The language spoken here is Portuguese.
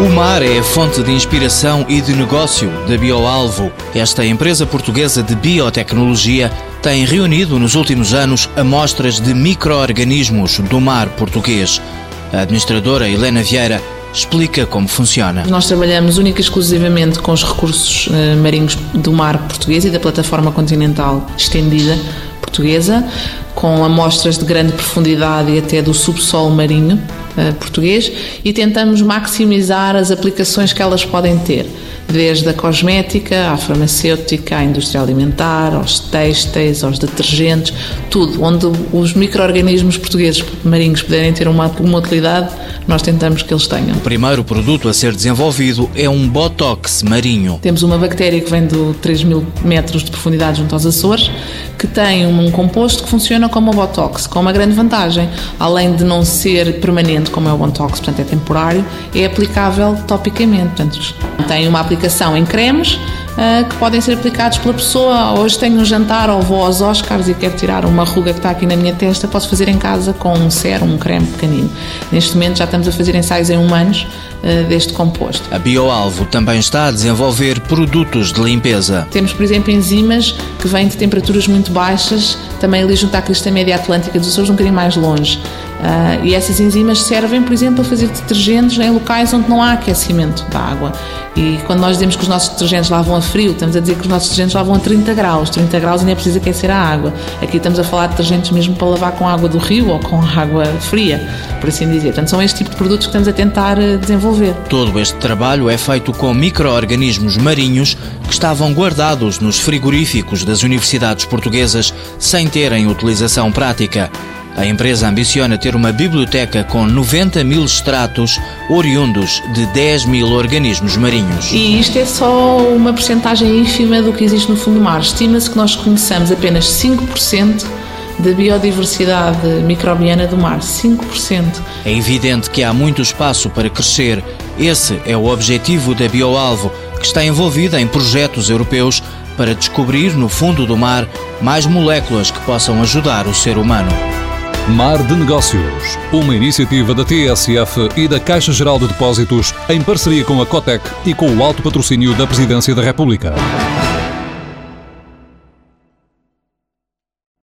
O mar é a fonte de inspiração e de negócio da BioAlvo. Esta empresa portuguesa de biotecnologia tem reunido nos últimos anos amostras de micro-organismos do mar português. A administradora Helena Vieira explica como funciona. Nós trabalhamos única e exclusivamente com os recursos eh, marinhos do mar português e da plataforma continental estendida portuguesa, com amostras de grande profundidade e até do subsolo marinho uh, português, e tentamos maximizar as aplicações que elas podem ter, desde a cosmética, à farmacêutica, à indústria alimentar, aos têxteis, aos detergentes, tudo, onde os micro-organismos portugueses marinhos puderem ter uma, uma utilidade, nós tentamos que eles tenham. O primeiro produto a ser desenvolvido é um Botox marinho. Temos uma bactéria que vem de 3 mil metros de profundidade junto aos Açores, que tem um composto que funciona como o Botox, com uma grande vantagem. Além de não ser permanente, como é o Botox, portanto é temporário, é aplicável topicamente. Portanto, tem uma aplicação em cremes uh, que podem ser aplicados pela pessoa. Hoje tenho um jantar ou vou aos Oscars e quero tirar uma ruga que está aqui na minha testa, posso fazer em casa com um sérum, um creme pequenino. Neste momento já estamos a fazer ensaios em humanos uh, deste composto. A BioAlvo também está a desenvolver produtos de limpeza. Temos, por exemplo, enzimas que vêm de temperaturas muito baixas, também ali junto à crista média atlântica dos Açores, um bocadinho mais longe. Uh, e essas enzimas servem, por exemplo, a fazer detergentes em locais onde não há aquecimento da água. E quando nós dizemos que os nossos detergentes lavam a frio, estamos a dizer que os nossos detergentes lavam a 30 graus. 30 graus ainda é preciso aquecer a água. Aqui estamos a falar de detergentes mesmo para lavar com água do rio ou com água fria, por assim dizer. Portanto, são este tipo de produtos que estamos a tentar ah, desenvolver. Todo este trabalho é feito com micro-organismos marinhos que estavam guardados nos frigoríficos das universidades portuguesas sem terem utilização prática. A empresa ambiciona ter uma biblioteca com 90 mil extratos oriundos de 10 mil organismos marinhos. E isto é só uma porcentagem ínfima do que existe no fundo do mar. Estima-se que nós conheçamos apenas 5% da biodiversidade microbiana do mar. 5%. É evidente que há muito espaço para crescer. Esse é o objetivo da BioAlvo, que está envolvida em projetos europeus para descobrir no fundo do mar mais moléculas que possam ajudar o ser humano. Mar de Negócios, uma iniciativa da TSF e da Caixa Geral de Depósitos em parceria com a Cotec e com o alto patrocínio da Presidência da República.